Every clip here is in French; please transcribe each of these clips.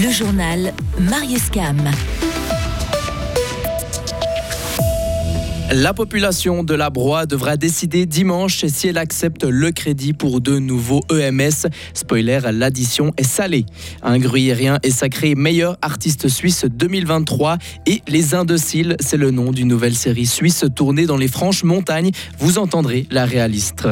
Le journal Marius Cam. La population de la Broye devra décider dimanche si elle accepte le crédit pour de nouveaux EMS. Spoiler, l'addition est salée. Un gruyérien est sacré meilleur artiste suisse 2023 et Les Indociles, c'est le nom d'une nouvelle série suisse tournée dans les franches montagnes. Vous entendrez la réaliste.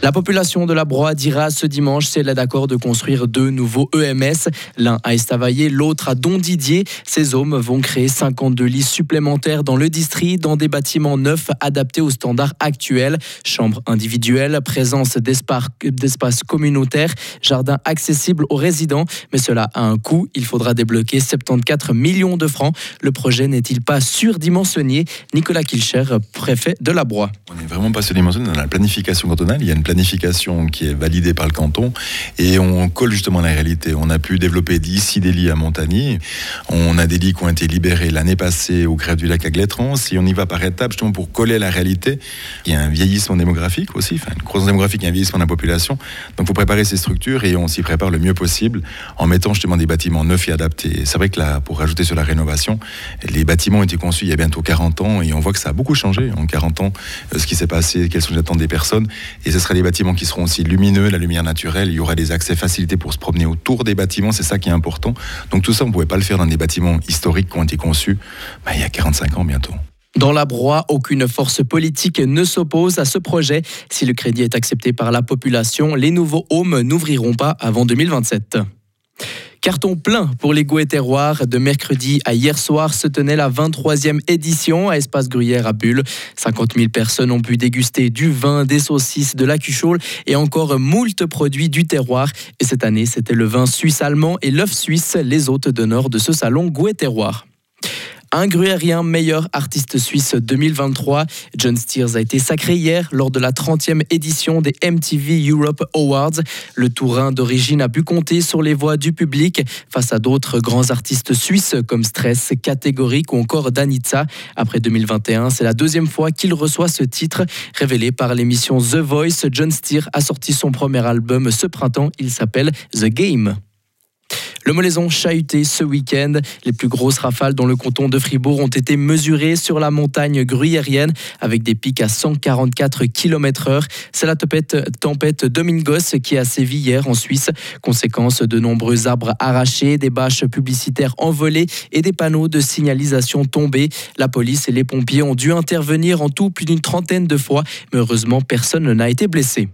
La population de la Broye dira ce dimanche si elle est d'accord de construire deux nouveaux EMS, l'un à Estavayer, l'autre à Dondidier. Ces hommes vont créer 52 lits supplémentaires dans le district, dans des bâtiments neufs adaptés aux standards actuels. Chambres individuelles, présence d'espaces communautaires, jardins accessibles aux résidents. Mais cela a un coût. Il faudra débloquer 74 millions de francs. Le projet n'est-il pas surdimensionné? Nicolas Kilcher, préfet de la Broye. On n'est vraiment pas surdimensionné dans la planification cantonale. Il y a une planification qui est validée par le canton et on colle justement la réalité. On a pu développer ici des lits à Montagny. On a des lits qui ont été libérés l'année passée au grève du lac à Glétrans. Si on y va par étapes, justement pour coller la réalité, il y a un vieillissement démographique aussi, enfin une croissance démographique un vieillissement de la population. Donc il faut préparer ces structures et on s'y prépare le mieux possible en mettant justement des bâtiments neufs et adaptés. C'est vrai que là, pour rajouter sur la rénovation, les bâtiments ont été conçus il y a bientôt 40 ans et on voit que ça a beaucoup changé en 40 ans, euh, ce qui s'est passé, quelles sont les attentes des personnes. Et ce sera des bâtiments qui seront aussi lumineux, la lumière naturelle. Il y aura des accès facilités pour se promener autour des bâtiments. C'est ça qui est important. Donc tout ça, on ne pouvait pas le faire dans des bâtiments historiques qui ont été conçus bah, il y a 45 ans bientôt. Dans la Broye, aucune force politique ne s'oppose à ce projet. Si le crédit est accepté par la population, les nouveaux homes n'ouvriront pas avant 2027. Carton plein pour les goûts et terroirs. De mercredi à hier soir se tenait la 23e édition à Espace Gruyère à Bulle. 50 000 personnes ont pu déguster du vin, des saucisses, de la cuchole et encore moult produits du terroir. Et cette année, c'était le vin suisse-allemand et l'œuf suisse, les hôtes d'honneur de ce salon goût et terroir. Un gruyérien meilleur artiste suisse 2023. John Steers a été sacré hier lors de la 30e édition des MTV Europe Awards. Le Tourin d'origine a pu compter sur les voix du public face à d'autres grands artistes suisses comme Stress, Catégorique ou encore Danitza. Après 2021, c'est la deuxième fois qu'il reçoit ce titre. Révélé par l'émission The Voice, John Steers a sorti son premier album ce printemps. Il s'appelle The Game. Le Molaison chahuté ce week-end. Les plus grosses rafales dans le canton de Fribourg ont été mesurées sur la montagne gruyérienne avec des pics à 144 km/h. C'est la tempête, tempête Domingos qui a sévi hier en Suisse. Conséquence de nombreux arbres arrachés, des bâches publicitaires envolées et des panneaux de signalisation tombés. La police et les pompiers ont dû intervenir en tout plus d'une trentaine de fois, mais heureusement personne n'a été blessé.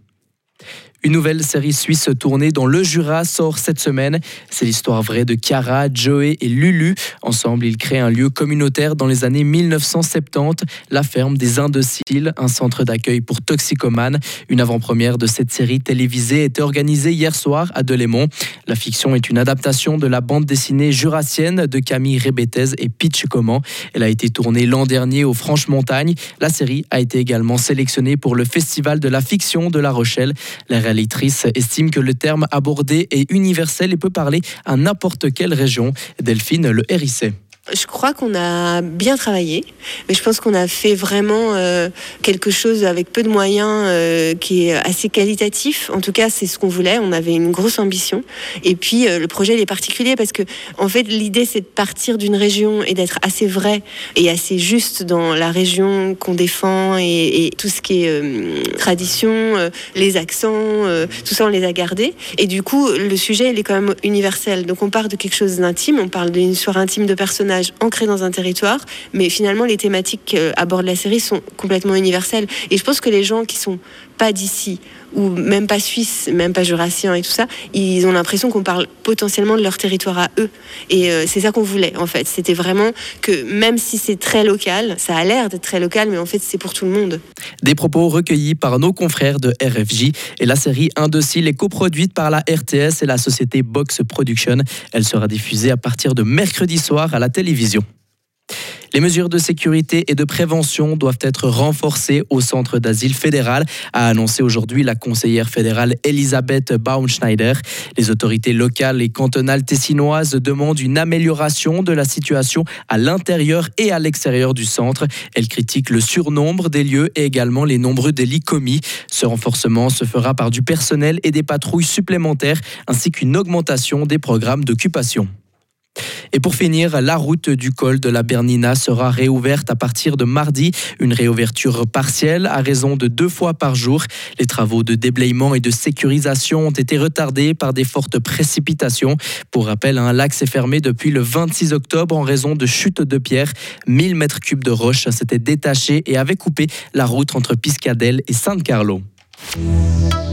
Une nouvelle série suisse tournée dans le Jura sort cette semaine. C'est l'histoire vraie de Chiara, Joey et Lulu. Ensemble, ils créent un lieu communautaire dans les années 1970, la ferme des Indociles, un centre d'accueil pour toxicomanes. Une avant-première de cette série télévisée était organisée hier soir à Delémont. La fiction est une adaptation de la bande dessinée jurassienne de Camille Rébétez et Pitch Comment. Elle a été tournée l'an dernier aux Franches-Montagnes. La série a été également sélectionnée pour le Festival de la fiction de La Rochelle. Réalisatrice estime que le terme abordé est universel et peut parler à n'importe quelle région. Delphine Le Hérissé. Je crois qu'on a bien travaillé, mais je pense qu'on a fait vraiment euh, quelque chose avec peu de moyens euh, qui est assez qualitatif. En tout cas, c'est ce qu'on voulait. On avait une grosse ambition. Et puis, euh, le projet il est particulier parce que, en fait, l'idée c'est de partir d'une région et d'être assez vrai et assez juste dans la région qu'on défend et, tout ce qui est tradition, les accents, tout ça on les a gardés. Et du coup, le sujet il est quand même universel. Donc, on part de quelque chose d'intime. On parle d'une histoire intime de personnages ancré dans un territoire, mais finalement les thématiques à bord de la série sont complètement universelles. Et je pense que les gens qui sont pas d'ici ou même pas suisses, même pas jurassiens et tout ça, ils ont l'impression qu'on parle potentiellement de leur territoire à eux. Et euh, c'est ça qu'on voulait en fait. C'était vraiment que même si c'est très local, ça a l'air d'être très local, mais en fait c'est pour tout le monde. Des propos recueillis par nos confrères de RFJ et la série Indocile est coproduite par la RTS et la société Box Production. Elle sera diffusée à partir de mercredi soir à la télévision. Les mesures de sécurité et de prévention doivent être renforcées au centre d'asile fédéral, a annoncé aujourd'hui la conseillère fédérale Elisabeth Baumschneider. Les autorités locales et cantonales tessinoises demandent une amélioration de la situation à l'intérieur et à l'extérieur du centre. Elle critique le surnombre des lieux et également les nombreux délits commis. Ce renforcement se fera par du personnel et des patrouilles supplémentaires ainsi qu'une augmentation des programmes d'occupation. Et pour finir, la route du col de la Bernina sera réouverte à partir de mardi. Une réouverture partielle à raison de deux fois par jour. Les travaux de déblayement et de sécurisation ont été retardés par des fortes précipitations. Pour rappel, un lac s'est fermé depuis le 26 octobre en raison de chutes de pierres. 1000 mètres cubes de roches s'étaient détachés et avaient coupé la route entre Piscadelle et San-Carlo.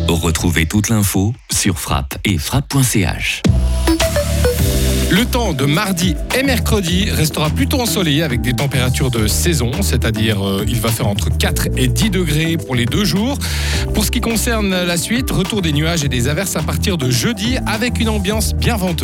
Retrouvez toute l'info sur frappe et frappe.ch. Le temps de mardi et mercredi restera plutôt ensoleillé avec des températures de saison, c'est-à-dire euh, il va faire entre 4 et 10 degrés pour les deux jours. Pour ce qui concerne la suite, retour des nuages et des averses à partir de jeudi avec une ambiance bien venteuse.